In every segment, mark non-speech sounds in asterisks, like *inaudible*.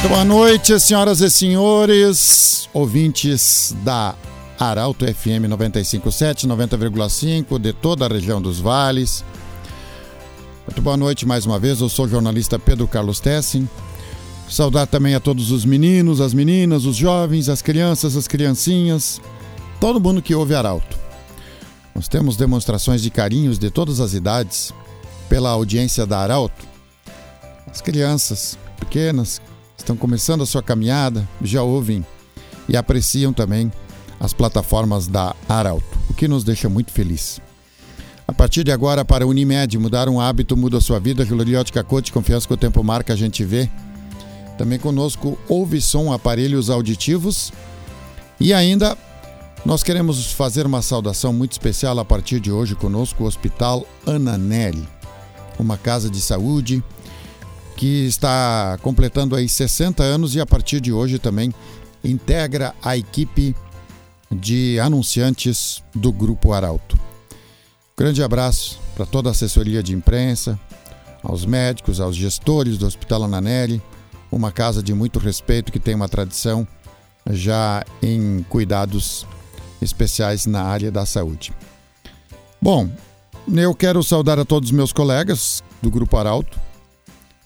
Muito boa noite, senhoras e senhores, ouvintes da Arauto FM 957, 90,5 de toda a região dos vales. Muito boa noite mais uma vez, eu sou o jornalista Pedro Carlos Tessin. Saudar também a todos os meninos, as meninas, os jovens, as crianças, as criancinhas, todo mundo que ouve Arauto. Nós temos demonstrações de carinhos de todas as idades pela audiência da Arauto. As crianças pequenas estão começando a sua caminhada, já ouvem e apreciam também as plataformas da Arauto, o que nos deixa muito feliz. A partir de agora, para a Unimed, mudar um hábito muda a sua vida. Juliote Cacote, confiança que o tempo marca, a gente vê. Também conosco Ouve Som Aparelhos Auditivos. E ainda, nós queremos fazer uma saudação muito especial a partir de hoje conosco, o Hospital Ananelli, uma casa de saúde que está completando aí 60 anos e a partir de hoje também integra a equipe de anunciantes do Grupo Arauto. Grande abraço para toda a assessoria de imprensa, aos médicos, aos gestores do Hospital Ananelli, uma casa de muito respeito que tem uma tradição já em cuidados especiais na área da saúde. Bom, eu quero saudar a todos os meus colegas do Grupo Arauto,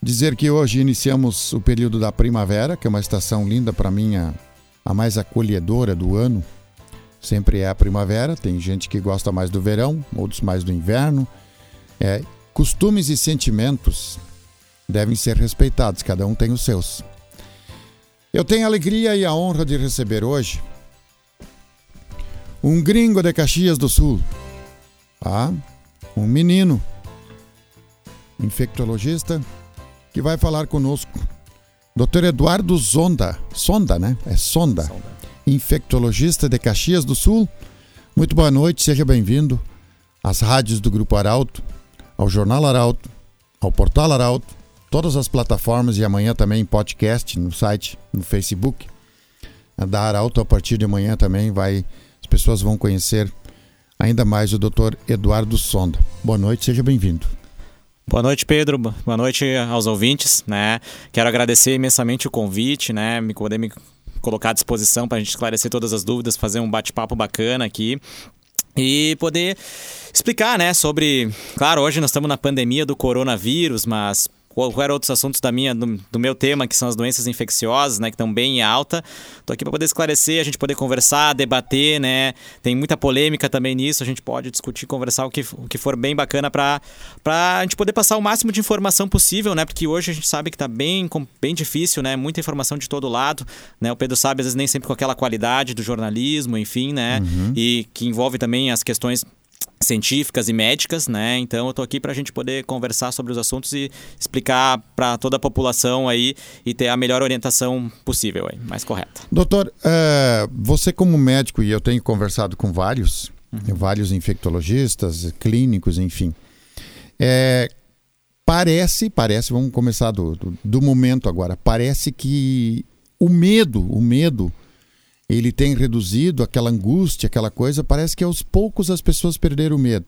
Dizer que hoje iniciamos o período da primavera, que é uma estação linda para mim, a, a mais acolhedora do ano. Sempre é a primavera, tem gente que gosta mais do verão, outros mais do inverno. É, costumes e sentimentos devem ser respeitados, cada um tem os seus. Eu tenho a alegria e a honra de receber hoje um gringo de Caxias do Sul, ah, um menino, infectologista, que vai falar conosco. Dr. Eduardo Zonda, Sonda, né? É Sonda, Sonda, infectologista de Caxias do Sul. Muito boa noite, seja bem-vindo às rádios do Grupo Arauto, ao Jornal Arauto, ao Portal Arauto, todas as plataformas e amanhã também em podcast, no site, no Facebook. Da Arauto a partir de amanhã também vai, as pessoas vão conhecer ainda mais o Dr. Eduardo Sonda. Boa noite, seja bem-vindo. Boa noite, Pedro. Boa noite aos ouvintes, né? Quero agradecer imensamente o convite, né? Me poder me colocar à disposição para a gente esclarecer todas as dúvidas, fazer um bate-papo bacana aqui e poder explicar, né, sobre, claro, hoje nós estamos na pandemia do coronavírus, mas qualquer outros assuntos da minha, do, do, meu tema, que são as doenças infecciosas, né, que estão bem em alta. Estou aqui para poder esclarecer, a gente poder conversar, debater, né? Tem muita polêmica também nisso, a gente pode discutir, conversar o que, o que for bem bacana para a gente poder passar o máximo de informação possível, né? Porque hoje a gente sabe que está bem, bem difícil, né? Muita informação de todo lado, né? O Pedro sabe, às vezes nem sempre com aquela qualidade do jornalismo, enfim, né? Uhum. E que envolve também as questões científicas e médicas, né? Então eu estou aqui para a gente poder conversar sobre os assuntos e explicar para toda a população aí e ter a melhor orientação possível aí, mais correta. Doutor, é, você como médico e eu tenho conversado com vários, uhum. vários infectologistas, clínicos, enfim, é, parece, parece, vamos começar do, do, do momento agora, parece que o medo, o medo ele tem reduzido aquela angústia, aquela coisa. Parece que aos poucos as pessoas perderam o medo.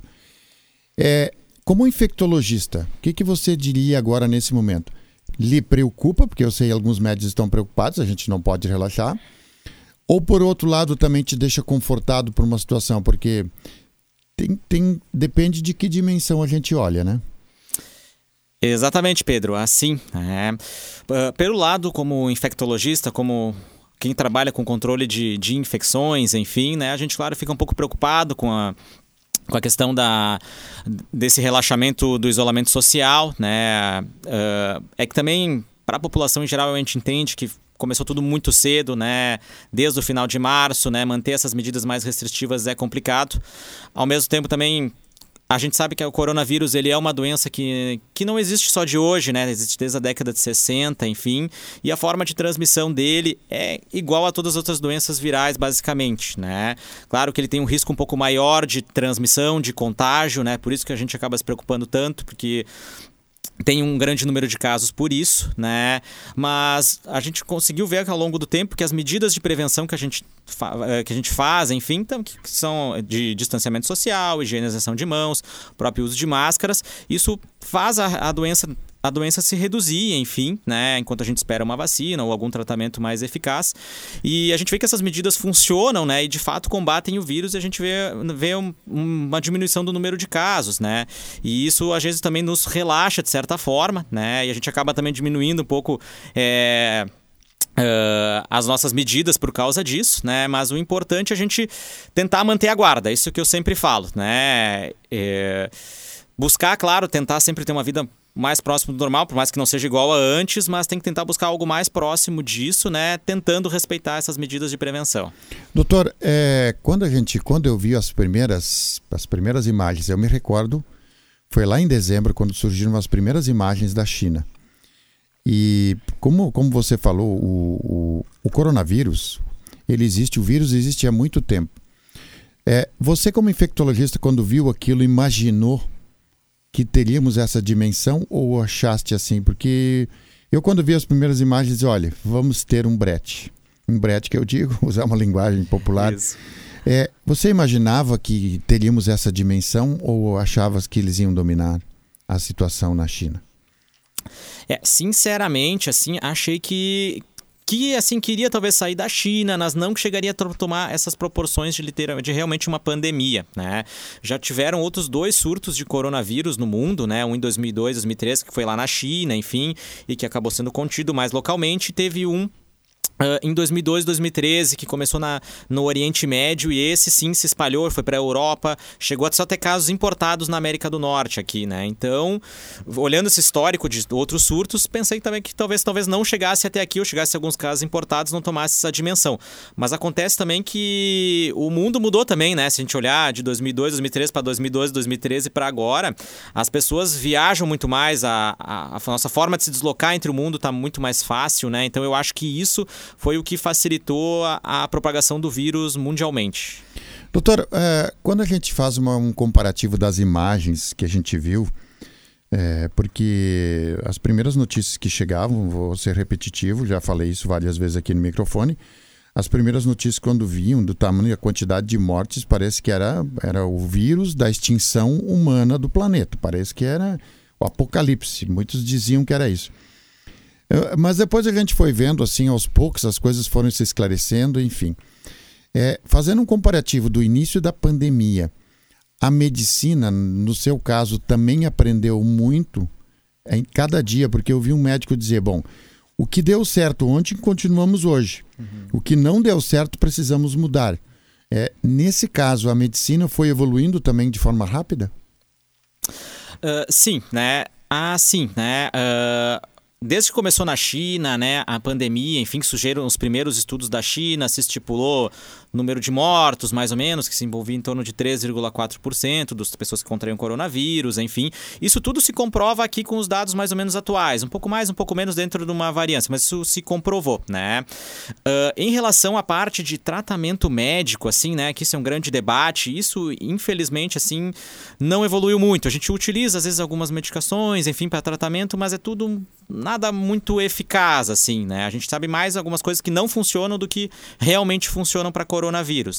É, como infectologista, o que, que você diria agora nesse momento? Lhe preocupa, porque eu sei que alguns médicos estão preocupados, a gente não pode relaxar. Ou por outro lado, também te deixa confortado por uma situação, porque tem, tem, depende de que dimensão a gente olha, né? Exatamente, Pedro. Assim, é. pelo lado como infectologista, como quem trabalha com controle de, de infecções, enfim, né? A gente, claro, fica um pouco preocupado com a com a questão da, desse relaxamento do isolamento social, né? Uh, é que também, para a população em geral, a gente entende que começou tudo muito cedo, né? Desde o final de março, né? Manter essas medidas mais restritivas é complicado. Ao mesmo tempo, também a gente sabe que o coronavírus ele é uma doença que, que não existe só de hoje, né? Existe desde a década de 60, enfim. E a forma de transmissão dele é igual a todas as outras doenças virais, basicamente, né? Claro que ele tem um risco um pouco maior de transmissão, de contágio, né? Por isso que a gente acaba se preocupando tanto, porque tem um grande número de casos por isso, né? Mas a gente conseguiu ver ao longo do tempo que as medidas de prevenção que a gente, eh, que a gente faz, enfim, então, que são de distanciamento social, higienização de mãos, próprio uso de máscaras, isso faz a, a doença a doença se reduzir, enfim, né? Enquanto a gente espera uma vacina ou algum tratamento mais eficaz. E a gente vê que essas medidas funcionam, né? E de fato combatem o vírus e a gente vê, vê um, uma diminuição do número de casos, né? E isso às vezes também nos relaxa de certa forma, né? E a gente acaba também diminuindo um pouco. É Uh, as nossas medidas por causa disso, né? Mas o importante é a gente tentar manter a guarda, isso que eu sempre falo, né? É... Buscar, claro, tentar sempre ter uma vida mais próximo do normal, por mais que não seja igual a antes, mas tem que tentar buscar algo mais próximo disso, né? Tentando respeitar essas medidas de prevenção. Doutor, é, quando a gente, quando eu vi as primeiras, as primeiras imagens, eu me recordo, foi lá em dezembro quando surgiram as primeiras imagens da China. E como, como você falou, o, o, o coronavírus, ele existe, o vírus existe há muito tempo. É, você, como infectologista, quando viu aquilo, imaginou que teríamos essa dimensão ou achaste assim? Porque eu, quando vi as primeiras imagens, olha, vamos ter um brete. Um brete que eu digo, *laughs* usar uma linguagem popular. Isso. É, você imaginava que teríamos essa dimensão ou achavas que eles iam dominar a situação na China? É, sinceramente, assim, achei que que assim queria talvez sair da China, mas não que chegaria a tomar essas proporções de, literal, de realmente uma pandemia, né? Já tiveram outros dois surtos de coronavírus no mundo, né? Um em 2002, 2003, que foi lá na China, enfim, e que acabou sendo contido mais localmente. Teve um Uh, em 2002, 2013, que começou na, no Oriente Médio e esse sim se espalhou, foi para a Europa, chegou a só ter casos importados na América do Norte aqui, né? Então, olhando esse histórico de outros surtos, pensei também que talvez, talvez não chegasse até aqui ou chegasse alguns casos importados, não tomasse essa dimensão. Mas acontece também que o mundo mudou também, né? Se a gente olhar de 2002, 2013 para 2012, 2013 para agora, as pessoas viajam muito mais, a, a, a nossa forma de se deslocar entre o mundo está muito mais fácil, né? Então eu acho que isso foi o que facilitou a, a propagação do vírus mundialmente. Doutor, é, quando a gente faz uma, um comparativo das imagens que a gente viu, é, porque as primeiras notícias que chegavam, vou ser repetitivo, já falei isso várias vezes aqui no microfone, as primeiras notícias quando vinham do tamanho e a quantidade de mortes, parece que era, era o vírus da extinção humana do planeta. Parece que era o apocalipse. Muitos diziam que era isso. Mas depois a gente foi vendo, assim, aos poucos, as coisas foram se esclarecendo, enfim. É, fazendo um comparativo do início da pandemia, a medicina, no seu caso, também aprendeu muito em cada dia, porque eu vi um médico dizer: bom, o que deu certo ontem, continuamos hoje. Uhum. O que não deu certo, precisamos mudar. É, nesse caso, a medicina foi evoluindo também de forma rápida? Uh, sim, né? Ah, sim, né? Uh desde que começou na China, né, a pandemia, enfim, que surgiram os primeiros estudos da China, se estipulou número de mortos, mais ou menos, que se envolvia em torno de 3,4% das pessoas que contraíam coronavírus, enfim. Isso tudo se comprova aqui com os dados mais ou menos atuais, um pouco mais, um pouco menos dentro de uma variância, mas isso se comprovou, né? Uh, em relação à parte de tratamento médico, assim, né, que isso é um grande debate, isso, infelizmente, assim, não evoluiu muito. A gente utiliza, às vezes, algumas medicações, enfim, para tratamento, mas é tudo nada muito eficaz, assim, né? A gente sabe mais algumas coisas que não funcionam do que realmente funcionam para coronavírus,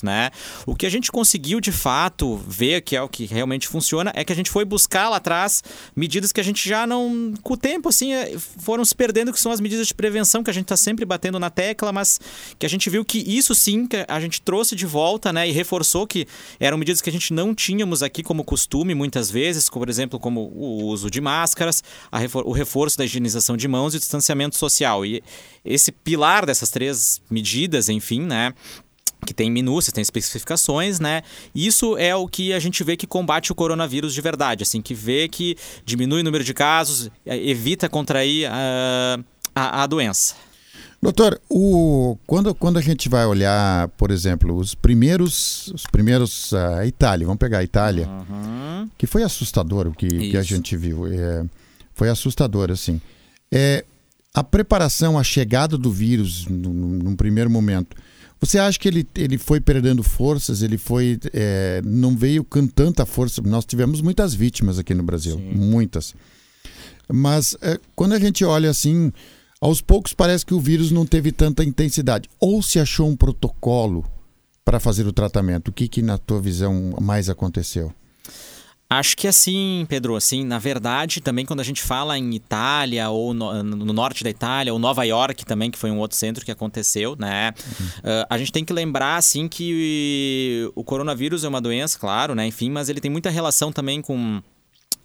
né? O que a gente conseguiu de fato ver que é o que realmente funciona é que a gente foi buscar lá atrás medidas que a gente já não, com o tempo, assim, é, foram se perdendo, que são as medidas de prevenção que a gente está sempre batendo na tecla, mas que a gente viu que isso sim, que a gente trouxe de volta, né? E reforçou que eram medidas que a gente não tínhamos aqui como costume muitas vezes, como, por exemplo, como o uso de máscaras, refor o reforço da higienização de mãos e distanciamento social. E esse pilar dessas três medidas, enfim, né? Que tem minúcias, tem especificações, né? Isso é o que a gente vê que combate o coronavírus de verdade, assim, que vê que diminui o número de casos, é, evita contrair a, a, a doença. Doutor, o, quando, quando a gente vai olhar, por exemplo, os primeiros, os primeiros a Itália, vamos pegar a Itália, uhum. que foi assustador o que, que a gente viu, é, foi assustador, assim. É, a preparação, a chegada do vírus num, num, primeiro momento, você acha que ele, ele foi perdendo forças? Ele foi. É, não veio com tanta força. Nós tivemos muitas vítimas aqui no Brasil, Sim. muitas. Mas é, quando a gente olha assim, aos poucos parece que o vírus não teve tanta intensidade. Ou se achou um protocolo para fazer o tratamento. O que, que na tua visão mais aconteceu? Acho que assim, Pedro, assim, na verdade, também quando a gente fala em Itália ou no, no, norte da Itália ou Nova York também, que foi um outro centro que aconteceu, né? Uhum. Uh, a gente tem que lembrar, assim, que o coronavírus é uma doença, claro, né? Enfim, mas ele tem muita relação também com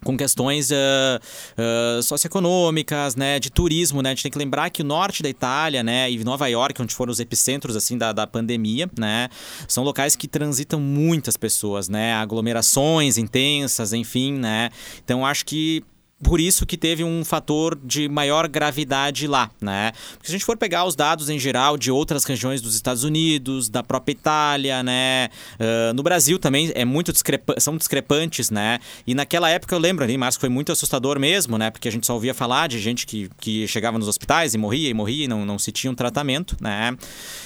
com questões uh, uh, socioeconômicas, né, de turismo, né, a gente tem que lembrar que o norte da Itália, né, e Nova York, onde foram os epicentros, assim, da, da pandemia, né, são locais que transitam muitas pessoas, né, aglomerações intensas, enfim, né, então acho que por isso que teve um fator de maior gravidade lá, né? Porque se a gente for pegar os dados em geral de outras regiões dos Estados Unidos, da própria Itália, né? Uh, no Brasil também é muito discrepa são discrepantes, né? E naquela época eu lembro ali, mas foi muito assustador mesmo, né? Porque a gente só ouvia falar de gente que, que chegava nos hospitais e morria e morria e não, não se tinha um tratamento, né?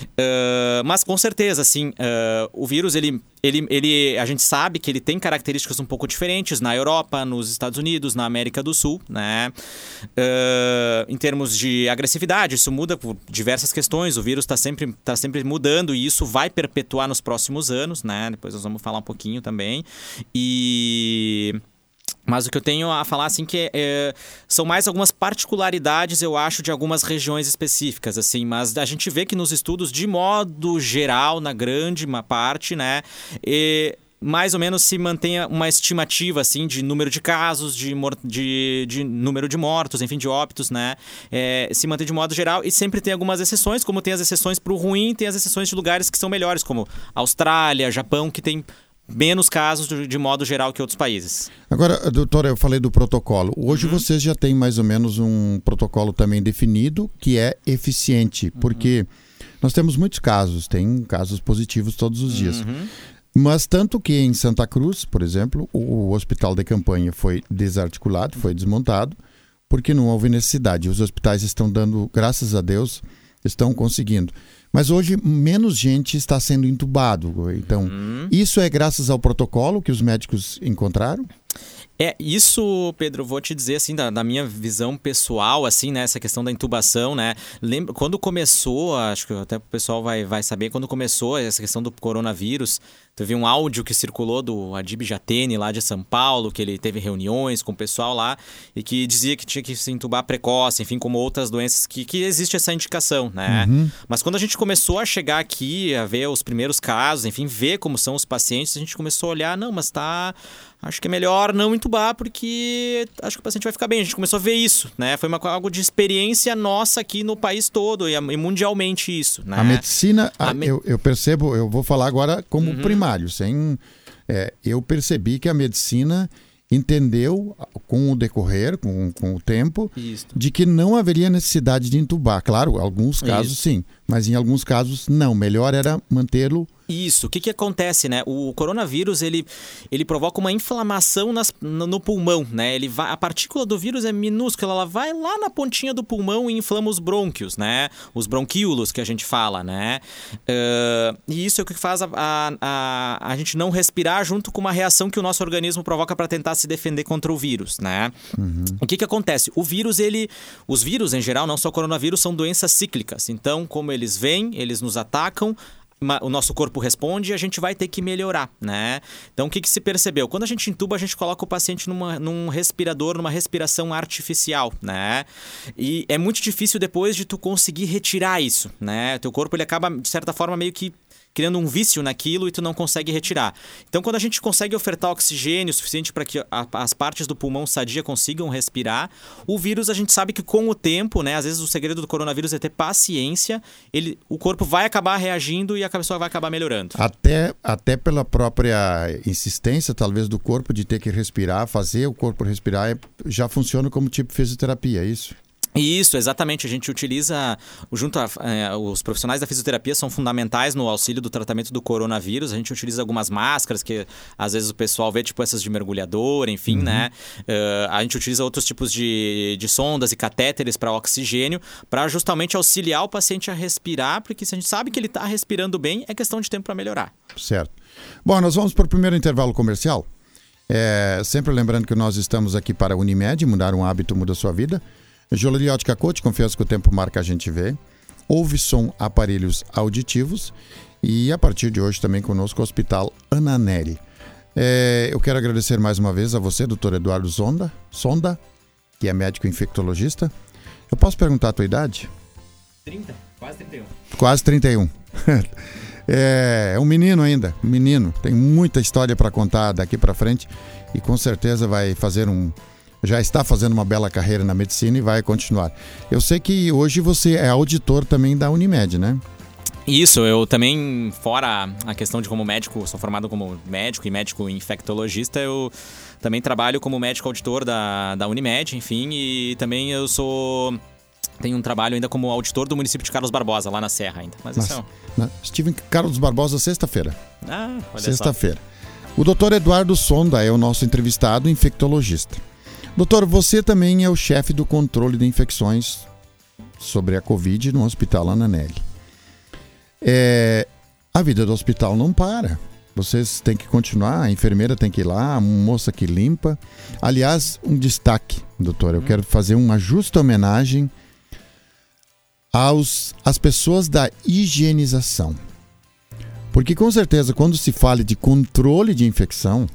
Uh, mas com certeza, assim, uh, o vírus ele ele, ele, a gente sabe que ele tem características um pouco diferentes na Europa, nos Estados Unidos, na América do Sul, né? Uh, em termos de agressividade, isso muda por diversas questões. O vírus está sempre, tá sempre mudando e isso vai perpetuar nos próximos anos, né? Depois nós vamos falar um pouquinho também. E mas o que eu tenho a falar, assim, que é, é, são mais algumas particularidades, eu acho, de algumas regiões específicas, assim. Mas a gente vê que nos estudos, de modo geral, na grande parte, né, e mais ou menos se mantenha uma estimativa, assim, de número de casos, de, de, de número de mortos, enfim, de óbitos, né, é, se mantém de modo geral. E sempre tem algumas exceções, como tem as exceções para o ruim, tem as exceções de lugares que são melhores, como Austrália, Japão, que tem menos casos de modo geral que outros países. Agora, doutora, eu falei do protocolo. Hoje uhum. vocês já têm mais ou menos um protocolo também definido que é eficiente, uhum. porque nós temos muitos casos, tem casos positivos todos os dias. Uhum. Mas tanto que em Santa Cruz, por exemplo, o hospital de campanha foi desarticulado, foi desmontado, porque não houve necessidade. Os hospitais estão dando, graças a Deus, estão conseguindo. Mas hoje menos gente está sendo entubado. Então, uhum. isso é graças ao protocolo que os médicos encontraram? É, isso, Pedro, vou te dizer assim, da, da, minha visão pessoal, assim, né, essa questão da intubação, né? Lembra, quando começou, acho que até o pessoal vai, vai saber, quando começou essa questão do coronavírus, teve um áudio que circulou do Adib Jatene, lá de São Paulo, que ele teve reuniões com o pessoal lá, e que dizia que tinha que se intubar precoce, enfim, como outras doenças, que, que existe essa indicação, né? Uhum. Mas quando a gente começou a chegar aqui, a ver os primeiros casos, enfim, ver como são os pacientes, a gente começou a olhar, não, mas tá acho que é melhor não entubar porque acho que o paciente vai ficar bem. A gente começou a ver isso, né? Foi uma, algo de experiência nossa aqui no país todo e, mundialmente isso, né? A medicina, a, me... eu, eu, percebo, eu vou falar agora como uhum. primário, sem... É, eu percebi que a medicina entendeu com o decorrer, com, com o tempo, Isso. de que não haveria necessidade de entubar. Claro, alguns casos Isso. sim, mas em alguns casos não. Melhor era mantê-lo isso. O que, que acontece, né? O coronavírus ele, ele provoca uma inflamação nas, no, pulmão, né? Ele vai, a partícula do vírus é minúscula, ela vai lá na pontinha do pulmão e inflama os brônquios, né? Os bronquíolos que a gente fala, né? Uh, e isso é o que faz a, a, a, a, gente não respirar junto com uma reação que o nosso organismo provoca para tentar se defender contra o vírus, né? Uhum. O que, que acontece? O vírus, ele. Os vírus, em geral, não só o coronavírus, são doenças cíclicas. Então, como eles vêm, eles nos atacam, o nosso corpo responde e a gente vai ter que melhorar, né? Então, o que, que se percebeu? Quando a gente intuba, a gente coloca o paciente numa, num respirador, numa respiração artificial, né? E é muito difícil depois de tu conseguir retirar isso, né? Teu corpo, ele acaba, de certa forma, meio que criando um vício naquilo e tu não consegue retirar. Então, quando a gente consegue ofertar oxigênio suficiente para que a, as partes do pulmão sadia consigam respirar, o vírus a gente sabe que com o tempo, né, às vezes o segredo do coronavírus é ter paciência, ele, o corpo vai acabar reagindo e a pessoa vai acabar melhorando. Até, até pela própria insistência, talvez, do corpo de ter que respirar, fazer o corpo respirar, é, já funciona como tipo fisioterapia, é isso? Isso, exatamente. A gente utiliza, junto a, é, os profissionais da fisioterapia são fundamentais no auxílio do tratamento do coronavírus. A gente utiliza algumas máscaras que às vezes o pessoal vê, tipo essas de mergulhador, enfim, uhum. né? Uh, a gente utiliza outros tipos de, de sondas e catéteres para oxigênio, para justamente auxiliar o paciente a respirar, porque se a gente sabe que ele está respirando bem, é questão de tempo para melhorar. Certo. Bom, nós vamos para o primeiro intervalo comercial. É, sempre lembrando que nós estamos aqui para a Unimed, mudar um hábito muda sua vida. Joalheria Ótica Coach, confiança que o tempo marca a gente vê. Ouve som aparelhos auditivos. E a partir de hoje também conosco o Hospital Ananelli. É, eu quero agradecer mais uma vez a você, doutor Eduardo Sonda, Sonda, que é médico infectologista. Eu posso perguntar a tua idade? 30, quase 31. Quase 31. *laughs* é, é um menino ainda, um menino. Tem muita história para contar daqui para frente e com certeza vai fazer um. Já está fazendo uma bela carreira na medicina e vai continuar. Eu sei que hoje você é auditor também da Unimed, né? Isso, eu também, fora a questão de como médico, sou formado como médico e médico infectologista, eu também trabalho como médico auditor da, da Unimed, enfim, e também eu sou. Tenho um trabalho ainda como auditor do município de Carlos Barbosa, lá na Serra ainda. Mas Nossa, isso é... Estive em Carlos Barbosa sexta-feira. Ah, olha Sexta-feira. O doutor Eduardo Sonda é o nosso entrevistado infectologista. Doutor, você também é o chefe do controle de infecções sobre a Covid no Hospital Ananelli. É, a vida do hospital não para. Vocês têm que continuar, a enfermeira tem que ir lá, a moça que limpa. Aliás, um destaque, doutor, eu quero fazer uma justa homenagem aos às pessoas da higienização. Porque com certeza, quando se fala de controle de infecção,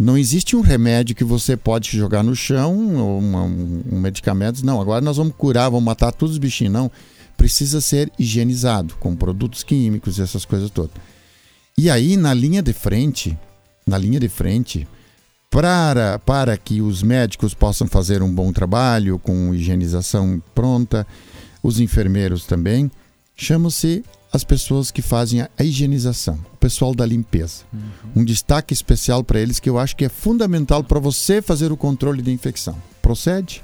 não existe um remédio que você pode jogar no chão ou uma, um medicamento. Não, agora nós vamos curar, vamos matar todos os bichinhos. Não precisa ser higienizado com produtos químicos e essas coisas todas. E aí, na linha de frente, na linha de frente, para, para que os médicos possam fazer um bom trabalho com higienização pronta, os enfermeiros também, chamam-se as pessoas que fazem a higienização, o pessoal da limpeza. Uhum. Um destaque especial para eles que eu acho que é fundamental para você fazer o controle de infecção. Procede?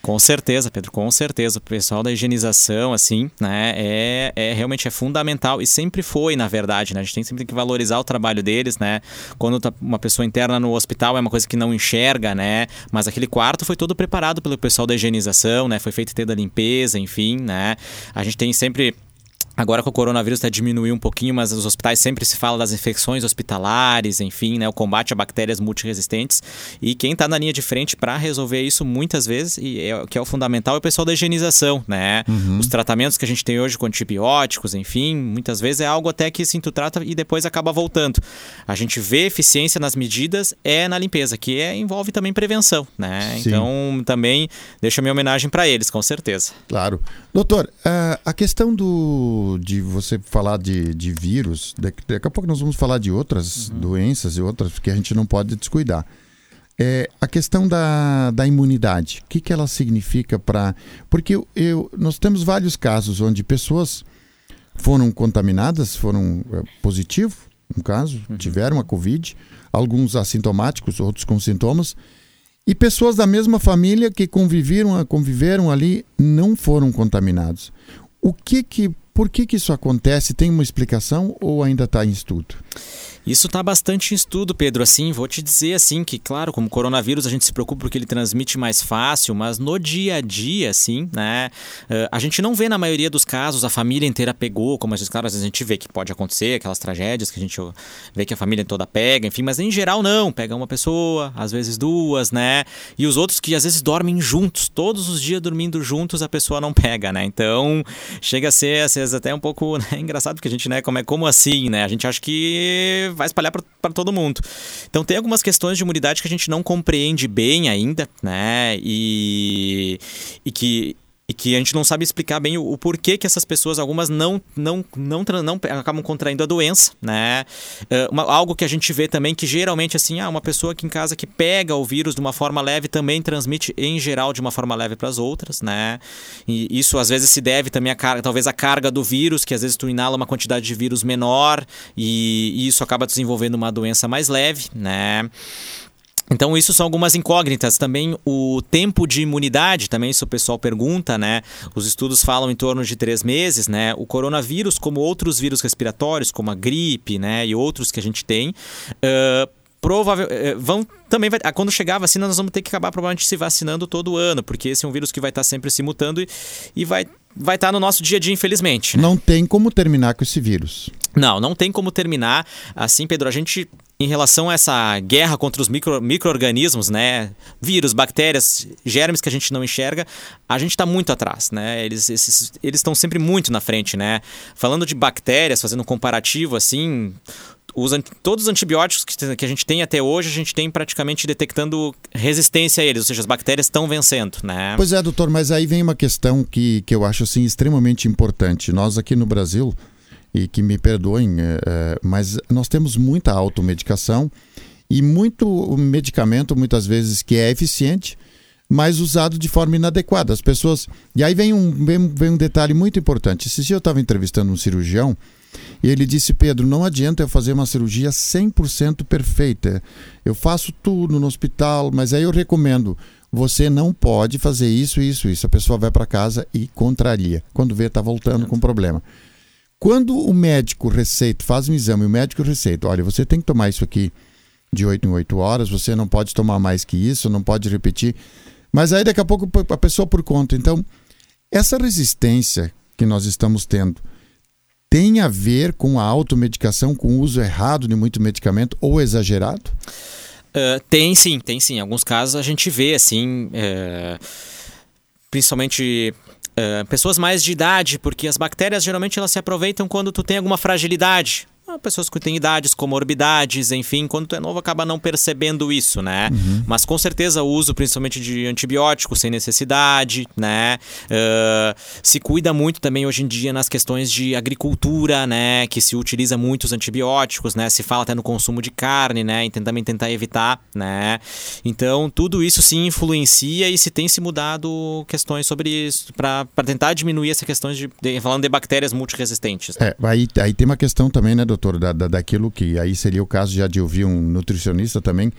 Com certeza, Pedro, com certeza. O pessoal da higienização, assim, né, é, é realmente é fundamental e sempre foi, na verdade, né? A gente tem sempre que valorizar o trabalho deles, né? Quando tá uma pessoa interna no hospital é uma coisa que não enxerga, né? Mas aquele quarto foi todo preparado pelo pessoal da higienização, né? Foi feito toda a limpeza, enfim, né? A gente tem sempre Agora com o coronavírus está diminuindo um pouquinho, mas os hospitais sempre se fala das infecções hospitalares, enfim, né, o combate a bactérias multiresistentes. E quem está na linha de frente para resolver isso muitas vezes, e é, que é o fundamental, é o pessoal da higienização, né? Uhum. Os tratamentos que a gente tem hoje com antibióticos, enfim, muitas vezes é algo até que sim, tu trata e depois acaba voltando. A gente vê eficiência nas medidas é na limpeza, que é, envolve também prevenção, né? Sim. Então também deixa minha homenagem para eles, com certeza. Claro. Doutor, eh, a questão do de você falar de, de vírus, daqui, daqui a pouco nós vamos falar de outras uhum. doenças e outras que a gente não pode descuidar. É, a questão da, da imunidade, o que, que ela significa para. Porque eu, eu, nós temos vários casos onde pessoas foram contaminadas, foram é, positivo, no caso, uhum. tiveram a Covid, alguns assintomáticos, outros com sintomas, e pessoas da mesma família que conviveram, conviveram ali não foram contaminados. O que que por que, que isso acontece? Tem uma explicação ou ainda está em estudo? Isso está bastante em estudo, Pedro. Assim, vou te dizer assim que, claro, como coronavírus a gente se preocupa porque ele transmite mais fácil, mas no dia a dia, assim, né? Uh, a gente não vê na maioria dos casos a família inteira pegou, como às vezes, claro, às vezes a gente vê que pode acontecer, aquelas tragédias que a gente vê que a família toda pega, enfim, mas em geral não. Pega uma pessoa, às vezes duas, né? E os outros que às vezes dormem juntos, todos os dias dormindo juntos, a pessoa não pega, né? Então chega a ser, às vezes, até um pouco *laughs* né, engraçado, porque a gente, né, como é como assim, né? A gente acha que vai espalhar para todo mundo. Então tem algumas questões de imunidade que a gente não compreende bem ainda, né? E, e que e que a gente não sabe explicar bem o, o, porquê que essas pessoas, algumas não, não, não, não acabam contraindo a doença, né? Uh, uma, algo que a gente vê também que geralmente assim, ah, uma pessoa aqui em casa que pega o vírus de uma forma leve também transmite em geral de uma forma leve para as outras, né? E isso às vezes se deve também a carga, talvez a carga do vírus, que às vezes tu inala uma quantidade de vírus menor e, e isso acaba desenvolvendo uma doença mais leve, né? Então, isso são algumas incógnitas. Também o tempo de imunidade, também isso o pessoal pergunta, né? Os estudos falam em torno de três meses, né? O coronavírus, como outros vírus respiratórios, como a gripe, né? E outros que a gente tem, uh, provável uh, vão também vai quando chegar a vacina nós vamos ter que acabar provavelmente se vacinando todo ano porque esse é um vírus que vai estar sempre se mutando e, e vai vai estar no nosso dia a dia, infelizmente. Né? Não tem como terminar com esse vírus. Não, não tem como terminar. Assim, Pedro, a gente, em relação a essa guerra contra os micro, micro-organismos, né? Vírus, bactérias, germes que a gente não enxerga, a gente está muito atrás, né? Eles estão sempre muito na frente, né? Falando de bactérias, fazendo um comparativo, assim, os, todos os antibióticos que, que, a gente tem até hoje, a gente tem praticamente detectando resistência a eles, ou seja, as bactérias estão vencendo, né? Pois é, doutor, mas aí vem uma questão que, que eu acho assim extremamente importante. Nós aqui no Brasil, e que me perdoem, é, é, mas nós temos muita automedicação e muito medicamento, muitas vezes, que é eficiente, mas usado de forma inadequada. As pessoas. E aí vem um, vem, vem um detalhe muito importante. Esse dia eu estava entrevistando um cirurgião e ele disse: Pedro, não adianta eu fazer uma cirurgia 100% perfeita. Eu faço tudo no hospital, mas aí eu recomendo. Você não pode fazer isso, isso, isso. A pessoa vai para casa e contraria. Quando vê, está voltando com problema. Quando o médico receita, faz um exame, o médico receita: olha, você tem que tomar isso aqui de 8 em 8 horas, você não pode tomar mais que isso, não pode repetir. Mas aí daqui a pouco a pessoa por conta. Então, essa resistência que nós estamos tendo tem a ver com a automedicação, com o uso errado de muito medicamento ou exagerado? Uh, tem sim, tem sim. Em alguns casos a gente vê assim, uh, principalmente uh, pessoas mais de idade, porque as bactérias geralmente elas se aproveitam quando tu tem alguma fragilidade. Ah, pessoas que têm idades, comorbidades, enfim, quando tu é novo acaba não percebendo isso, né? Uhum. Mas com certeza o uso principalmente de antibióticos sem necessidade, né? Uh, se cuida muito também hoje em dia nas questões de agricultura, né? Que se utiliza muitos antibióticos, né? Se fala até no consumo de carne, né? E também tentar evitar, né? Então tudo isso sim influencia e se tem se mudado questões sobre isso para tentar diminuir essa questão de, de, falando de bactérias multiresistentes. Né? É, aí, aí tem uma questão também, né, doutor? Doutor, da, da, daquilo que aí seria o caso já de ouvir um nutricionista também,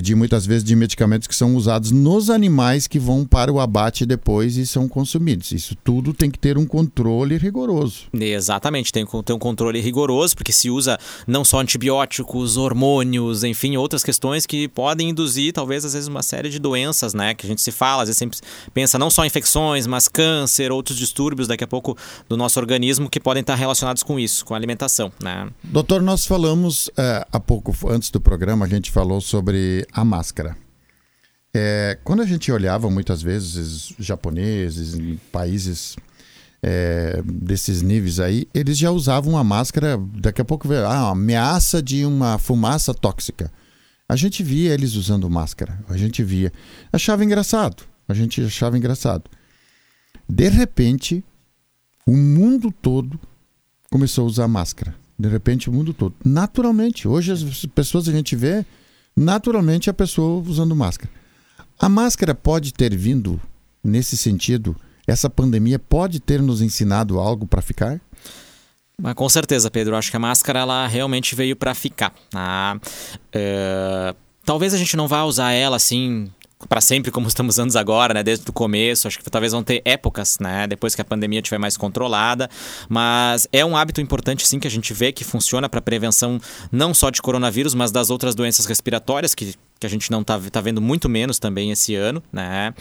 de muitas vezes de medicamentos que são usados nos animais que vão para o abate depois e são consumidos. Isso tudo tem que ter um controle rigoroso. Exatamente, tem que ter um controle rigoroso, porque se usa não só antibióticos, hormônios, enfim, outras questões que podem induzir, talvez, às vezes, uma série de doenças, né? Que a gente se fala, às vezes sempre pensa não só infecções, mas câncer, outros distúrbios daqui a pouco do nosso organismo que podem estar relacionados com isso, com a alimentação, né? Doutor, nós falamos é, há pouco, antes do programa, a gente falou sobre a máscara. É, quando a gente olhava muitas vezes japoneses em países é, desses níveis aí, eles já usavam a máscara. Daqui a pouco, ah, ameaça de uma fumaça tóxica. A gente via eles usando máscara. A gente via. Achava engraçado. A gente achava engraçado. De repente, o mundo todo começou a usar máscara. De repente, o mundo todo. Naturalmente. Hoje, as pessoas a gente vê naturalmente a pessoa usando máscara. A máscara pode ter vindo nesse sentido, essa pandemia pode ter nos ensinado algo para ficar? Mas com certeza, Pedro. Acho que a máscara ela realmente veio para ficar. Ah, é... Talvez a gente não vá usar ela assim para sempre como estamos usando agora, né? Desde o começo. Acho que talvez vão ter épocas, né? Depois que a pandemia estiver mais controlada. Mas é um hábito importante, sim, que a gente vê que funciona para prevenção não só de coronavírus, mas das outras doenças respiratórias que que a gente não está tá vendo muito menos também esse ano, né?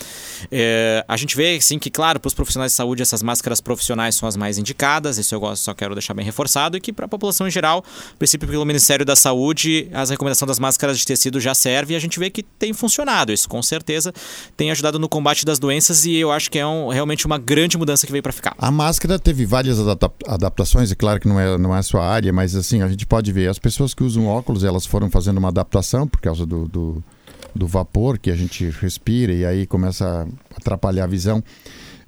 É, a gente vê, sim, que, claro, para os profissionais de saúde, essas máscaras profissionais são as mais indicadas, isso eu só quero deixar bem reforçado, e que para a população em geral, a princípio pelo Ministério da Saúde, as recomendações das máscaras de tecido já servem e a gente vê que tem funcionado. Isso com certeza tem ajudado no combate das doenças e eu acho que é um, realmente uma grande mudança que veio para ficar. A máscara teve várias adaptações, é claro que não é, não é a sua área, mas assim, a gente pode ver, as pessoas que usam óculos, elas foram fazendo uma adaptação por causa do, do do, vapor que a gente respira e aí começa a atrapalhar a visão.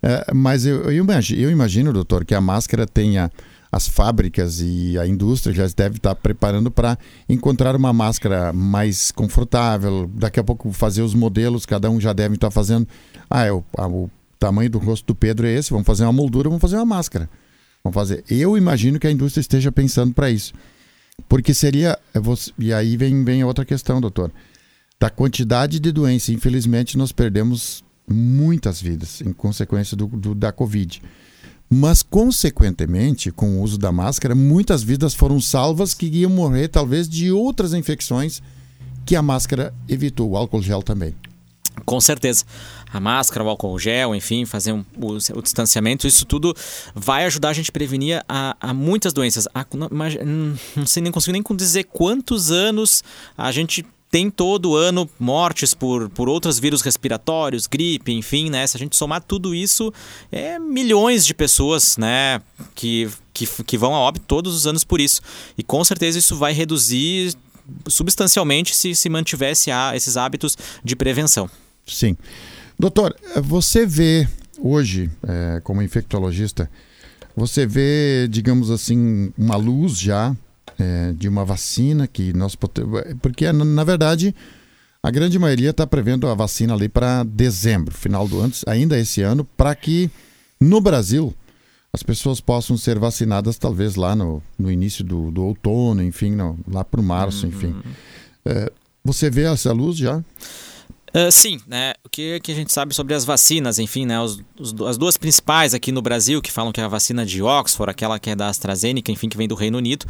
É, mas eu, eu, imagino, eu imagino, doutor, que a máscara tenha as fábricas e a indústria já deve estar preparando para encontrar uma máscara mais confortável. Daqui a pouco fazer os modelos, cada um já deve estar fazendo. Ah, é o, a, o tamanho do rosto do Pedro é esse, vamos fazer uma moldura, vamos fazer uma máscara. Vamos fazer. Eu imagino que a indústria esteja pensando para isso. Porque seria. E aí vem, vem outra questão, doutor da quantidade de doença. Infelizmente, nós perdemos muitas vidas em consequência do, do, da Covid. Mas, consequentemente, com o uso da máscara, muitas vidas foram salvas que iam morrer, talvez, de outras infecções que a máscara evitou, o álcool gel também. Com certeza. A máscara, o álcool gel, enfim, fazer um, o, o, distanciamento, isso tudo vai ajudar a gente a prevenir a, a muitas doenças. A, não, não sei nem consigo nem dizer quantos anos a gente tem todo ano mortes por, por outros vírus respiratórios, gripe, enfim, né? Se a gente somar tudo isso, é milhões de pessoas, né, que, que, que vão a óbito todos os anos por isso. E com certeza isso vai reduzir substancialmente se se mantivesse esses hábitos de prevenção. Sim. Doutor, você vê hoje, é, como infectologista, você vê, digamos assim, uma luz já é, de uma vacina que nós porque na verdade a grande maioria está prevendo a vacina ali para dezembro, final do ano, ainda esse ano, para que no Brasil as pessoas possam ser vacinadas talvez lá no, no início do, do outono, enfim, não, lá para o março, uhum. enfim. É, você vê essa luz já? Uh, sim, né? O que, que a gente sabe sobre as vacinas, enfim, né? Os, os, as duas principais aqui no Brasil, que falam que é a vacina de Oxford, aquela que é da AstraZeneca, enfim, que vem do Reino Unido,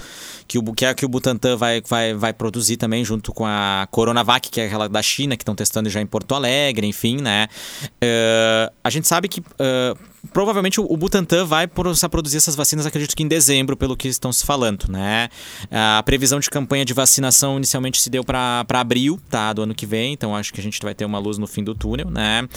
que, o, que é a que o Butantan vai, vai, vai produzir também junto com a Coronavac, que é aquela da China, que estão testando já em Porto Alegre, enfim, né? Uh, a gente sabe que. Uh, provavelmente o Butantan vai começar a produzir essas vacinas, acredito que em dezembro, pelo que estão se falando, né? A previsão de campanha de vacinação inicialmente se deu para abril, tá, do ano que vem, então acho que a gente vai ter uma luz no fim do túnel, né?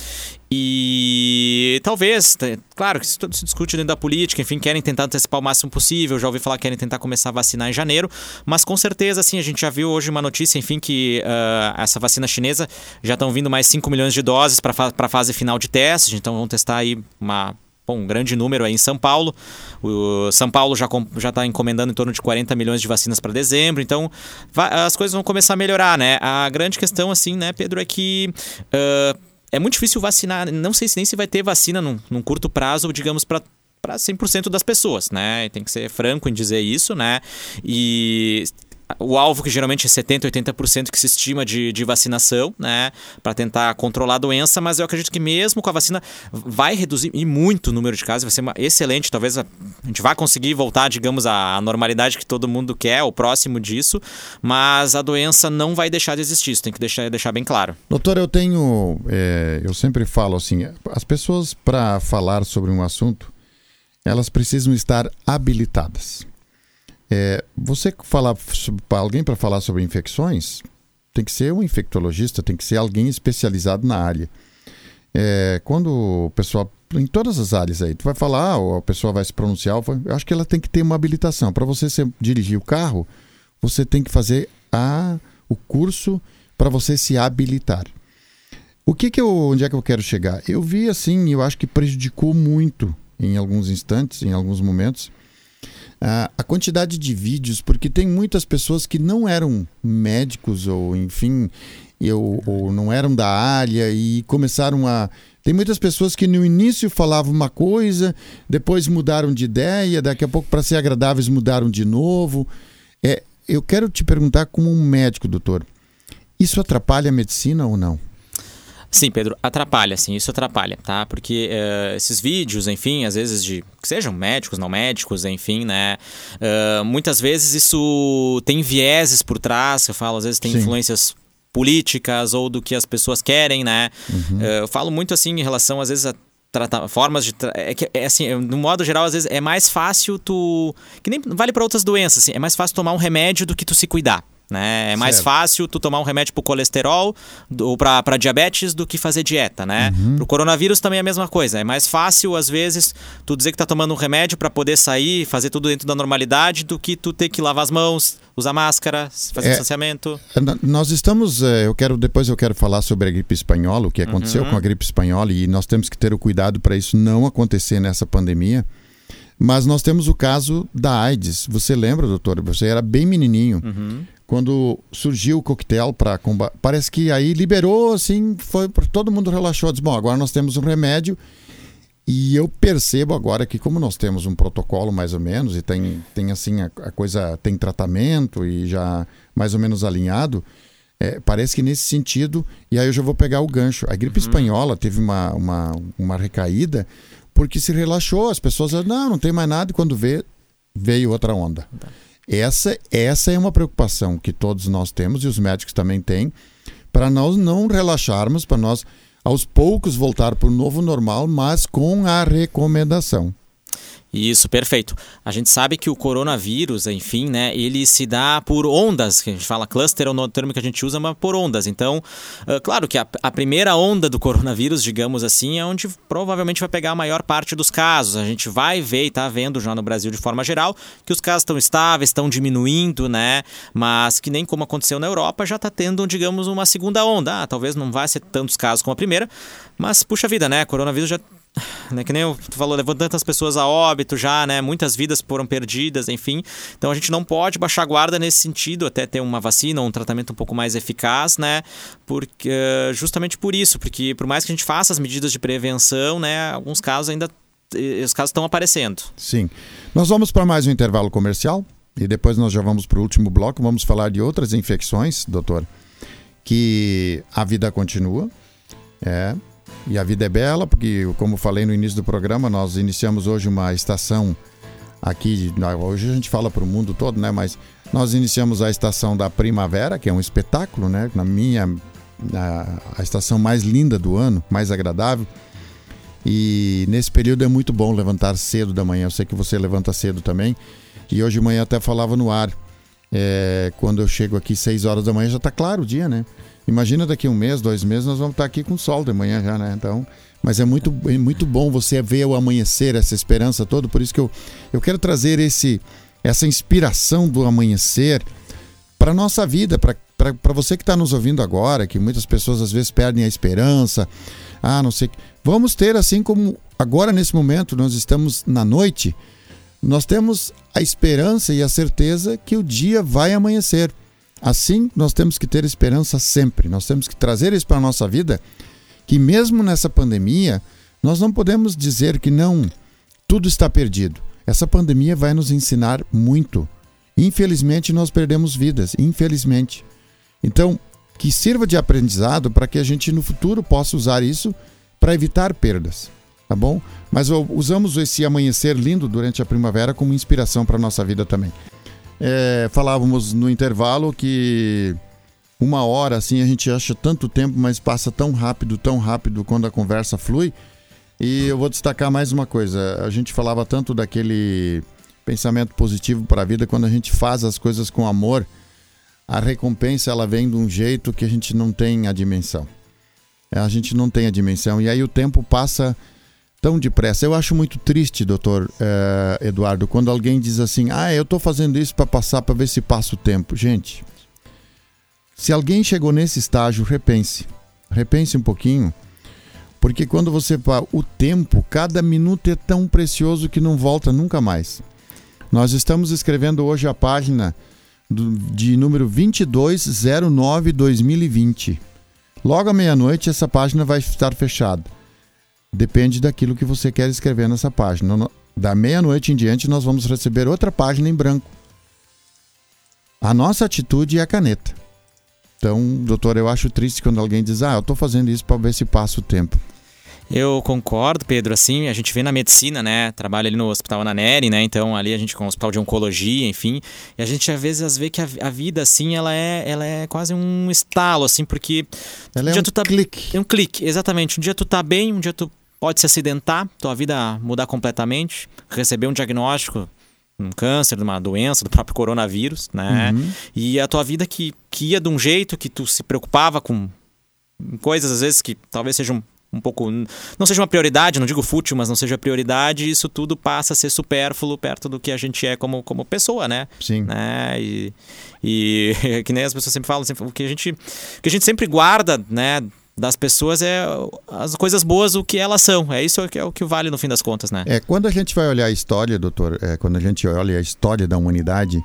E talvez, claro que isso se discute dentro da política, enfim, querem tentar antecipar o máximo possível. Já ouvi falar que querem tentar começar a vacinar em janeiro, mas com certeza, assim, a gente já viu hoje uma notícia, enfim, que uh, essa vacina chinesa já estão vindo mais 5 milhões de doses para a fase final de testes, então vão testar aí uma bom, um grande número aí em São Paulo. O São Paulo já já está encomendando em torno de 40 milhões de vacinas para dezembro, então as coisas vão começar a melhorar, né? A grande questão, assim, né, Pedro, é que uh, é muito difícil vacinar. Não sei se nem se vai ter vacina num, num curto prazo, digamos, para para 100% das pessoas, né? Tem que ser franco em dizer isso, né? E o alvo que geralmente é 70%, 80% que se estima de, de vacinação, né? Para tentar controlar a doença, mas eu acredito que mesmo com a vacina vai reduzir e muito o número de casos, vai ser uma excelente, talvez a, gente vá conseguir voltar, digamos, à, à, normalidade que todo mundo quer, ou próximo disso, mas a doença não vai deixar de existir, isso tem que deixar, deixar bem claro. Doutor, eu tenho, é, eu sempre falo assim, as pessoas para falar sobre um assunto, elas precisam estar habilitadas. É, você falar para alguém para falar sobre infecções tem que ser um infectologista, tem que ser alguém especializado na área. É, quando o pessoal em todas as áreas aí, tu vai falar, ou a pessoa vai se pronunciar, eu acho que ela tem que ter uma habilitação. Para você ser, dirigir o carro, você tem que fazer a, o curso para você se habilitar. O que que eu, onde é que eu quero chegar? Eu vi assim, eu acho que prejudicou muito em alguns instantes, em alguns momentos, a, a quantidade de vídeos, porque tem muitas pessoas que não eram médicos ou, enfim, eu, ou não eram da área e começaram a. Tem muitas pessoas que no início falavam uma coisa, depois mudaram de ideia, daqui a pouco, para ser agradáveis, mudaram de novo. É, eu quero te perguntar, como um médico, doutor, isso atrapalha a medicina ou não? Sim, Pedro, atrapalha, sim, isso atrapalha, tá? Porque uh, esses vídeos, enfim, às vezes de que sejam médicos, não médicos, enfim, né? Uh, muitas vezes isso tem vieses por trás, eu falo, às vezes tem sim. influências políticas ou do que as pessoas querem, né? Uhum. Uh, eu falo muito assim em relação, às vezes, a tratar formas de é que é assim no modo geral às vezes é mais fácil tu que nem vale para outras doenças assim é mais fácil tomar um remédio do que tu se cuidar né? É mais certo. fácil tu tomar um remédio para colesterol ou para diabetes do que fazer dieta, né? Uhum. Pro coronavírus também é a mesma coisa. É mais fácil, às vezes, tu dizer que tá tomando um remédio para poder sair, fazer tudo dentro da normalidade, do que tu ter que lavar as mãos, usar máscara, fazer é, distanciamento. Nós estamos, é, eu quero depois eu quero falar sobre a gripe espanhola, o que aconteceu uhum. com a gripe espanhola e nós temos que ter o cuidado para isso não acontecer nessa pandemia. Mas nós temos o caso da AIDS. Você lembra, doutor? Você era bem menininho. Uhum quando surgiu o coquetel para combater. Parece que aí liberou, assim, foi todo mundo relaxou. Diz, bom, agora nós temos um remédio. E eu percebo agora que, como nós temos um protocolo mais ou menos, e tem, tem assim, a, a coisa tem tratamento e já mais ou menos alinhado, é, parece que nesse sentido, e aí eu já vou pegar o gancho. A gripe uhum. espanhola teve uma, uma, uma recaída porque se relaxou, as pessoas não, não tem mais nada, e quando vê, veio outra onda. Tá. Essa, essa é uma preocupação que todos nós temos e os médicos também têm, para nós não relaxarmos, para nós aos poucos voltar para o novo normal, mas com a recomendação. Isso, perfeito. A gente sabe que o coronavírus, enfim, né, ele se dá por ondas, que a gente fala cluster é o termo que a gente usa, mas por ondas. Então, uh, claro que a, a, primeira onda do coronavírus, digamos assim, é onde provavelmente vai pegar a maior parte dos casos. A gente vai ver e está vendo já no Brasil de forma geral que os casos estão estáveis, estão diminuindo, né? Mas que nem como aconteceu na Europa, já está tendo, digamos, uma segunda onda. Ah, talvez não vai ser tantos casos como a primeira, mas puxa vida, né? Coronavírus já né, que nem tu falou, levou tantas pessoas a óbito já, né? Muitas vidas foram perdidas, enfim. Então a gente não pode baixar guarda nesse sentido, até ter uma vacina um tratamento um pouco mais eficaz, né? Porque, justamente por isso, porque por mais que a gente faça as medidas de prevenção, né? Alguns casos ainda os casos estão aparecendo. Sim. Nós vamos para mais um intervalo comercial e depois nós já vamos para o último bloco. Vamos falar de outras infecções, doutor, que a vida continua. É, e a vida é bela, porque, como falei no início do programa, nós iniciamos hoje uma estação aqui. Hoje a gente fala para o mundo todo, né? Mas nós iniciamos a estação da primavera, que é um espetáculo, né? Na minha. A, a estação mais linda do ano, mais agradável. E nesse período é muito bom levantar cedo da manhã. Eu sei que você levanta cedo também. E hoje de manhã até falava no ar. É, quando eu chego aqui 6 horas da manhã já está claro o dia, né? Imagina daqui um mês, dois meses, nós vamos estar aqui com sol de manhã já, né? Então, mas é muito, é muito bom você ver o amanhecer, essa esperança toda. Por isso que eu, eu quero trazer esse, essa inspiração do amanhecer para nossa vida, para você que está nos ouvindo agora, que muitas pessoas às vezes perdem a esperança. Ah, não sei. Vamos ter assim como agora nesse momento nós estamos na noite, nós temos a esperança e a certeza que o dia vai amanhecer. Assim, nós temos que ter esperança sempre. Nós temos que trazer isso para a nossa vida, que mesmo nessa pandemia, nós não podemos dizer que não, tudo está perdido. Essa pandemia vai nos ensinar muito. Infelizmente, nós perdemos vidas, infelizmente. Então, que sirva de aprendizado para que a gente no futuro possa usar isso para evitar perdas, tá bom? Mas usamos esse amanhecer lindo durante a primavera como inspiração para a nossa vida também. É, falávamos no intervalo que uma hora assim a gente acha tanto tempo, mas passa tão rápido, tão rápido quando a conversa flui. E eu vou destacar mais uma coisa. A gente falava tanto daquele pensamento positivo para a vida quando a gente faz as coisas com amor. A recompensa ela vem de um jeito que a gente não tem a dimensão. A gente não tem a dimensão e aí o tempo passa tão depressa. Eu acho muito triste, doutor eh, Eduardo, quando alguém diz assim: ah, eu estou fazendo isso para passar, para ver se passa o tempo. Gente, se alguém chegou nesse estágio, repense. Repense um pouquinho. Porque quando você o tempo, cada minuto é tão precioso que não volta nunca mais. Nós estamos escrevendo hoje a página do, de número 2209-2020. Logo à meia-noite, essa página vai estar fechada. Depende daquilo que você quer escrever nessa página. Da meia-noite em diante, nós vamos receber outra página em branco. A nossa atitude é a caneta. Então, doutor, eu acho triste quando alguém diz: Ah, eu estou fazendo isso para ver se passa o tempo. Eu concordo, Pedro. Assim, a gente vê na medicina, né? Trabalho ali no Hospital Ananeri, né? Então, ali a gente com o Hospital de Oncologia, enfim. E a gente às vezes vê que a, a, vida, assim, ela é, ela é quase um estalo, assim, porque. Ela um é um tá, clique. É um clique, exatamente. Um dia tu tá bem, um dia tu pode se acidentar, tua vida mudar completamente, receber um diagnóstico um câncer, de uma doença, do próprio coronavírus, né? Uhum. E a tua vida que, que ia de um jeito que tu se preocupava com coisas às vezes que talvez sejam um pouco não seja uma prioridade, não digo fútil, mas não seja prioridade, isso tudo passa a ser supérfluo perto do que a gente é como, como pessoa, né? Sim. Né? E, e *laughs* que nem as pessoas sempre falam, sempre, o que a gente que a gente sempre guarda, né? Das pessoas é as coisas boas o que elas são. É isso que é o que vale no fim das contas, né? É, quando a gente vai olhar a história, doutor, é, quando a gente olha a história da humanidade,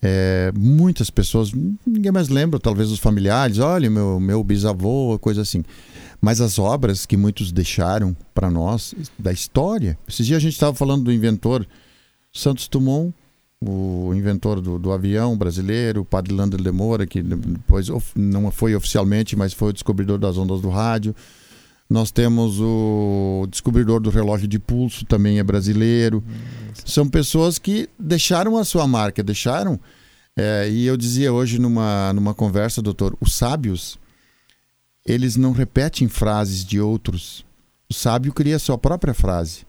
é, muitas pessoas, ninguém mais lembra, talvez os familiares, olha, meu, meu bisavô, coisa assim. Mas as obras que muitos deixaram para nós da história. Esses dias a gente estava falando do inventor Santos Dumont, o inventor do, do, avião brasileiro, o padre Lander de Moura, que depois não foi oficialmente, mas foi o descobridor das ondas do rádio. Nós temos o descobridor do relógio de pulso, também é brasileiro. São pessoas que deixaram a sua marca, deixaram. É, e eu dizia hoje numa, numa conversa, doutor, os sábios, eles não repetem frases de outros. O sábio cria sua própria frase.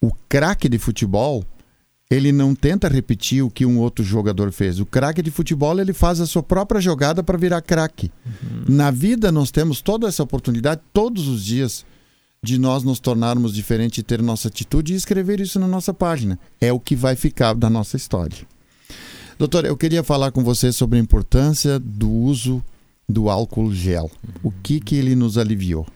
O craque de futebol, ele não tenta repetir o que um outro jogador fez. O craque de futebol, ele faz a sua própria jogada para virar craque. Uhum. Na vida, nós temos toda essa oportunidade, todos os dias, de nós nos tornarmos diferentes e ter nossa atitude e escrever isso na nossa página. É o que vai ficar da nossa história. Doutor, eu queria falar com você sobre a importância do uso do álcool gel. O que que ele nos aliviou?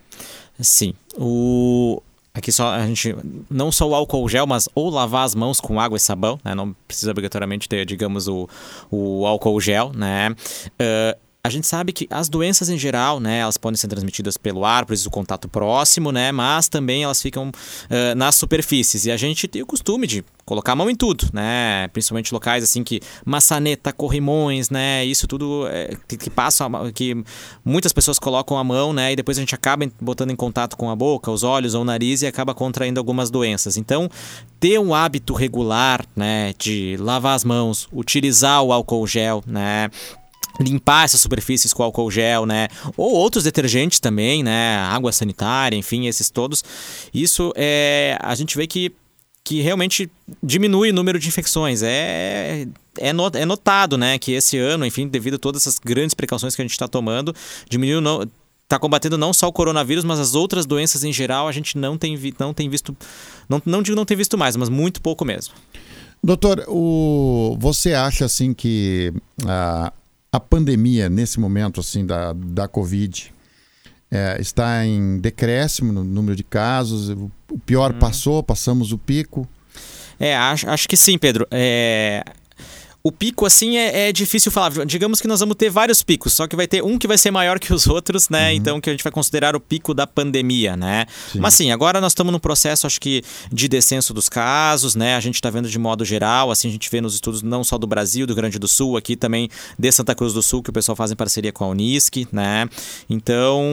Sim, o Aqui só a gente não só o álcool gel, mas ou lavar as mãos com água e sabão, né? Não precisa obrigatoriamente ter, digamos, o, o álcool gel, né? Uh, a gente sabe que as doenças em geral, né, elas podem ser transmitidas pelo ar, por isso o contato próximo, né, mas também elas ficam uh, nas superfícies. E a gente tem o costume de colocar a mão em tudo, né, principalmente locais assim que maçaneta, corrimões, né, isso tudo é, que, que passa, que muitas pessoas colocam a mão, né, e depois a gente acaba botando em contato com a boca, os olhos ou o nariz e acaba contraindo algumas doenças. Então, ter um hábito regular, né, de lavar as mãos, utilizar o álcool gel, né, limpar essas superfícies com álcool gel, né? Ou outros detergentes também, né? Água sanitária, enfim, esses todos. Isso é a gente vê que que realmente diminui o número de infecções. É, é, é notado, né, que esse ano, enfim, devido a todas essas grandes precauções que a gente está tomando, diminuiu está combatendo não só o coronavírus, mas as outras doenças em geral, a gente não tem, vi, não tem visto, não, não digo não tem visto mais, mas muito pouco mesmo. Doutor, o, você acha assim que a, a pandemia, nesse momento assim da, da Covid, é, está em decréscimo no número de casos? O pior hum. passou, passamos o pico? É, acho, acho que sim, Pedro. É, o pico, assim, é, é, difícil falar. Digamos que nós vamos ter vários picos, só que vai ter um que vai ser maior que os *laughs* outros, né? Uhum. Então, que a gente vai considerar o pico da pandemia, né? Sim. Mas sim, agora nós estamos num processo, acho que, de descenso dos casos, né? A gente está vendo de modo geral, assim, a gente vê nos estudos não só do Brasil, do Rio Grande do Sul, aqui também de Santa Cruz do Sul, que o pessoal faz em parceria com a Unisc, né? Então,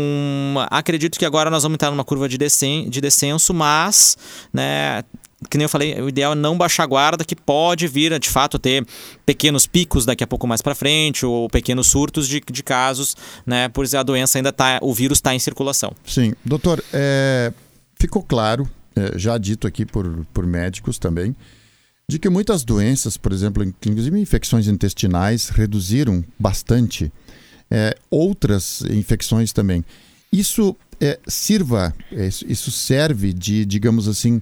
acredito que agora nós vamos entrar numa curva de, descen de descenso, mas, né? Que nem eu falei, o ideal é não baixar a guarda, que pode vir de fato ter pequenos picos daqui a pouco mais para frente, ou pequenos surtos de, de casos, né? Por a doença ainda está, o vírus está em circulação. Sim, doutor, é, ficou claro, é, já dito aqui por, por médicos também, de que muitas doenças, por exemplo, inclusive infecções intestinais, reduziram bastante. É, outras infecções também. Isso é, sirva, é, isso serve de, digamos assim,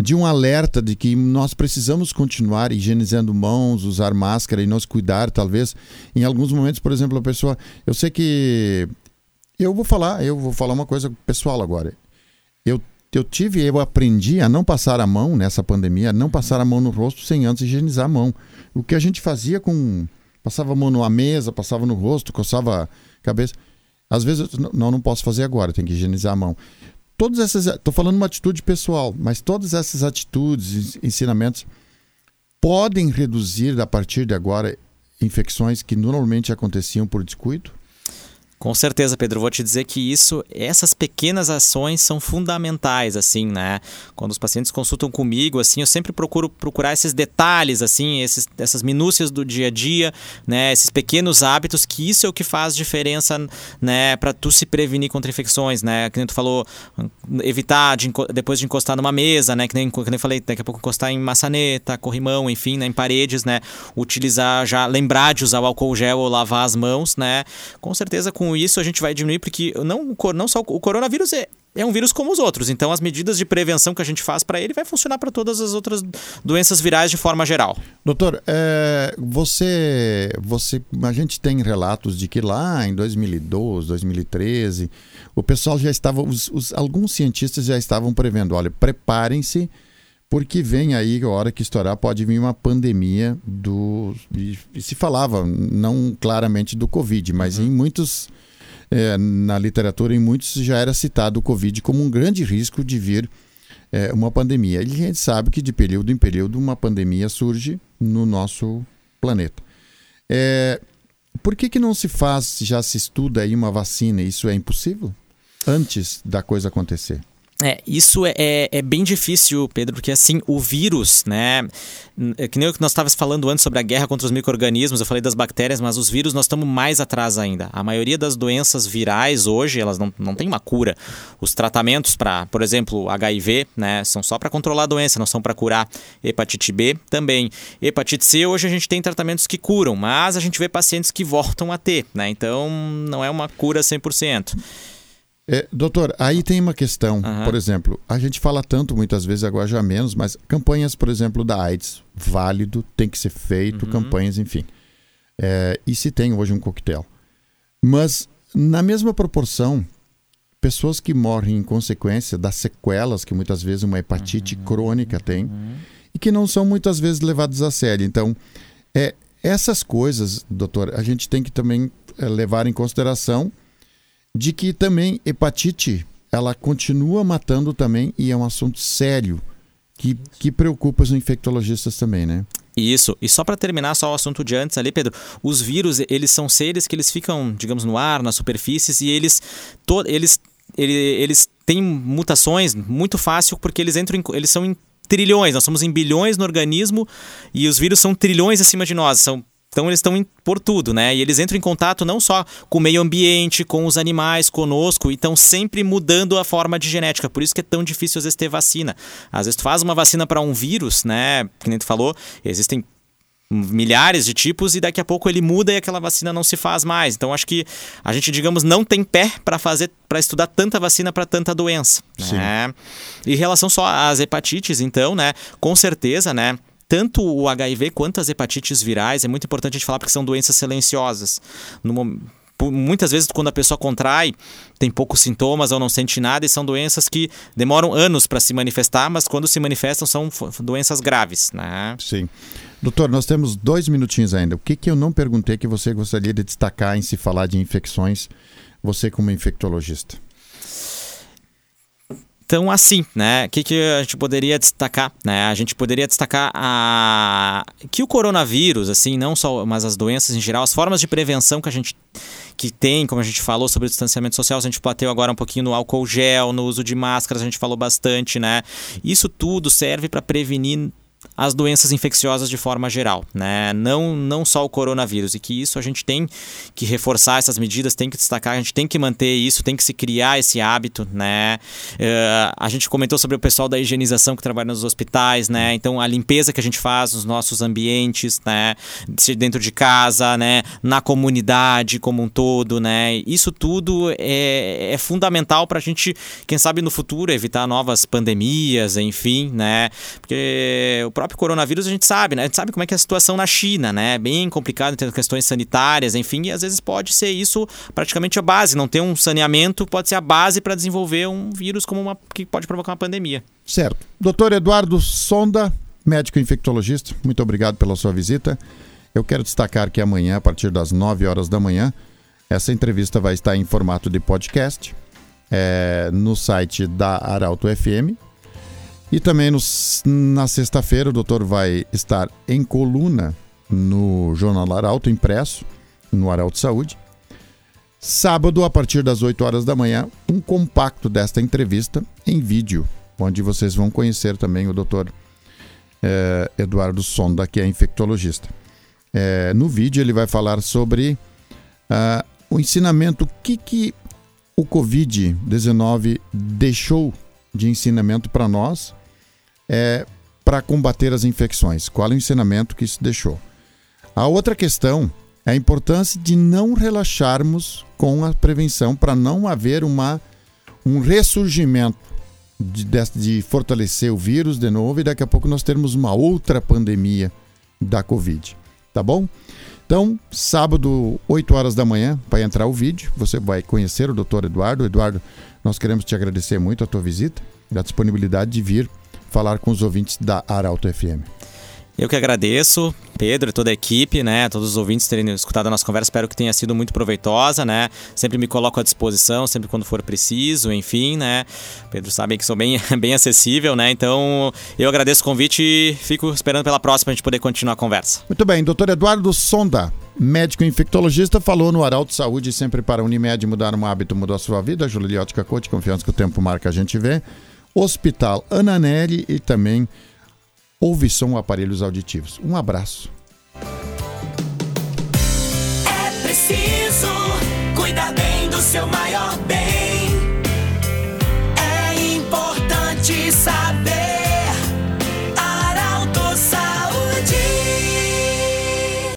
de um alerta de que nós precisamos continuar higienizando mãos, usar máscara e nos cuidar, talvez. Em alguns momentos, por exemplo, a pessoa. Eu sei que. Eu vou falar, eu vou falar uma coisa pessoal agora. Eu, eu tive, eu aprendi a não passar a mão nessa pandemia, a não passar a mão no rosto sem antes higienizar a mão. O que a gente fazia com. Passava a mão numa mesa, passava no rosto, coçava a cabeça. Às vezes, não, não posso fazer agora, tem que higienizar a mão todas essas. Estou falando uma atitude pessoal, mas todas essas atitudes, ensinamentos, podem reduzir a partir de agora infecções que normalmente aconteciam por descuido? Com certeza, Pedro. Vou te dizer que isso, essas pequenas ações são fundamentais, assim, né? Quando os pacientes consultam comigo, assim, eu sempre procuro procurar esses detalhes, assim, esses, essas minúcias do dia a dia, né? Esses pequenos hábitos, que isso é o que faz diferença, né? Para tu se prevenir contra infecções, né? Que nem tu falou, evitar de, depois de encostar numa mesa, né? Que nem, que nem eu falei, daqui a pouco encostar em maçaneta, corrimão, enfim, né? Em paredes, né? Utilizar já, lembrar de usar o álcool gel ou lavar as mãos, né? Com certeza com com isso a gente vai diminuir, porque não, não só o coronavírus é, é um vírus como os outros. Então, as medidas de prevenção que a gente faz para ele vai funcionar para todas as outras doenças virais de forma geral. Doutor, é, você, você, a gente tem relatos de que lá em 2012, 2013, o pessoal já estava, os, os, alguns cientistas já estavam prevendo, olha, preparem-se porque vem aí a hora que estourar pode vir uma pandemia do e, se falava não claramente do covid mas uhum. em muitos é, na literatura em muitos já era citado o covid como um grande risco de vir é, uma pandemia. E a gente sabe que de período em período uma pandemia surge no nosso planeta. É, por que que não se faz já se estuda aí uma vacina? Isso é impossível? Antes da coisa acontecer É, isso é, é, é, bem difícil, Pedro, porque assim, o vírus, né? É que nem o que nós estávamos falando antes sobre a guerra contra os micro-organismos, eu falei das bactérias, mas os vírus nós estamos mais atrás ainda. A maioria das doenças virais hoje, elas não, não têm uma cura. Os tratamentos para, por exemplo, HIV, né, são só para controlar a doença, não são para curar. Hepatite B também. Hepatite C, hoje a gente tem tratamentos que curam, mas a gente vê pacientes que voltam a ter, né? Então, não é uma cura 100%. É, doutor, aí tem uma questão. Uhum. Por exemplo, a gente fala tanto muitas vezes, agora já menos, mas campanhas, por exemplo, da AIDS, válido, tem que ser feito, uhum. campanhas, enfim. É, e se tem hoje um coquetel. Mas, na mesma proporção, pessoas que morrem em consequência das sequelas que muitas vezes uma hepatite uhum. crônica tem uhum. e que não são muitas vezes levadas a sério. Então, é, essas coisas, doutor, a gente tem que também é, levar em consideração de que também hepatite ela continua matando também e é um assunto sério que, que preocupa os infectologistas também, né? Isso. E só para terminar só o assunto de antes ali, Pedro, os vírus, eles são seres que eles ficam, digamos, no ar, nas superfícies e eles to eles ele, eles têm mutações muito fácil porque eles entram em, eles são em trilhões, nós somos em bilhões no organismo e os vírus são trilhões acima de nós, são então eles estão por tudo, né? E eles entram em contato não só com o meio ambiente, com os animais, conosco, e estão sempre mudando a forma de genética. Por isso que é tão difícil às vezes ter vacina. Às vezes tu faz uma vacina para um vírus, né? Que nem tu falou, existem milhares de tipos e daqui a pouco ele muda e aquela vacina não se faz mais. Então acho que a gente, digamos, não tem pé para fazer para estudar tanta vacina para tanta doença, Sim. né? Em relação só às hepatites, então, né, com certeza, né, tanto o HIV quanto as hepatites virais, é muito importante a gente falar porque são doenças silenciosas. No, muitas vezes, quando a pessoa contrai, tem poucos sintomas ou não sente nada, e são doenças que demoram anos para se manifestar, mas quando se manifestam são doenças graves. Né? Sim. Doutor, nós temos dois minutinhos ainda. O que, que eu não perguntei que você gostaria de destacar em se falar de infecções, você como infectologista? Então, assim, né? O que, que a gente poderia destacar? Né? A gente poderia destacar a... que o coronavírus, assim, não só, mas as doenças em geral, as formas de prevenção que a gente que tem, como a gente falou sobre o distanciamento social, a gente bateu agora um pouquinho no álcool gel, no uso de máscaras, a gente falou bastante, né? Isso tudo serve para prevenir as doenças infecciosas de forma geral, né? Não, não só o coronavírus, e que isso a gente tem que reforçar essas medidas, tem que destacar, a gente tem que manter isso, tem que se criar esse hábito, né? Uh, a gente comentou sobre o pessoal da higienização que trabalha nos hospitais, né? Então a limpeza que a gente faz nos nossos ambientes, né? Dentro de casa, né? Na comunidade como um todo, né? Isso tudo é, é fundamental para a gente, quem sabe no futuro, evitar novas pandemias, enfim, né? Porque o próprio coronavírus a gente sabe, né? A gente sabe como é que é a situação na China, né? Bem complicado de questões sanitárias, enfim, e às vezes pode ser isso praticamente a base. Não ter um saneamento pode ser a base para desenvolver um vírus como uma que pode provocar uma pandemia. Certo. Doutor Eduardo Sonda, médico infectologista, muito obrigado pela sua visita. Eu quero destacar que amanhã, a partir das 9 horas da manhã, essa entrevista vai estar em formato de podcast é, no site da Arauto FM e também no, na sexta-feira o doutor vai estar em coluna no Jornal Arauto impresso, no Arauto Saúde. Sábado, a partir das 8 horas da manhã, um compacto desta entrevista em vídeo, onde vocês vão conhecer também o doutor eh, Eduardo Sonda, que é infectologista. Eh, no vídeo ele vai falar sobre uh, o ensinamento, o que, que o Covid-19 deixou de ensinamento para nós é, para combater as infecções? Qual é o ensinamento que isso deixou? A outra questão é a importância de não relaxarmos com a prevenção para não haver uma, um ressurgimento de, de, fortalecer o vírus de novo e daqui a pouco nós termos uma outra pandemia da Covid. Tá bom? Então, sábado, 8 horas da manhã, vai entrar o vídeo. Você vai conhecer o Dr. Eduardo. Eduardo, nós queremos te agradecer muito a tua visita e a disponibilidade de vir falar com os ouvintes da Arauto FM. Eu que agradeço, Pedro e toda a equipe, né? Todos os ouvintes terem escutado a nossa conversa. Espero que tenha sido muito proveitosa, né? Sempre me coloco à disposição, sempre quando for preciso, enfim, né? Pedro sabe que sou bem, *laughs* bem acessível, né? Então, eu agradeço o convite e fico esperando pela próxima para a gente poder continuar a conversa. Muito bem, doutor Eduardo Sonda, médico infectologista, falou no Arauto Saúde, sempre para Unimed mudar um hábito, mudou a sua vida. Juliótica Coach, confiança que o tempo marca, a gente vê. Hospital Ananelli e também Ouvição Aparelhos Auditivos. Um abraço. É preciso cuidar bem do seu maior bem.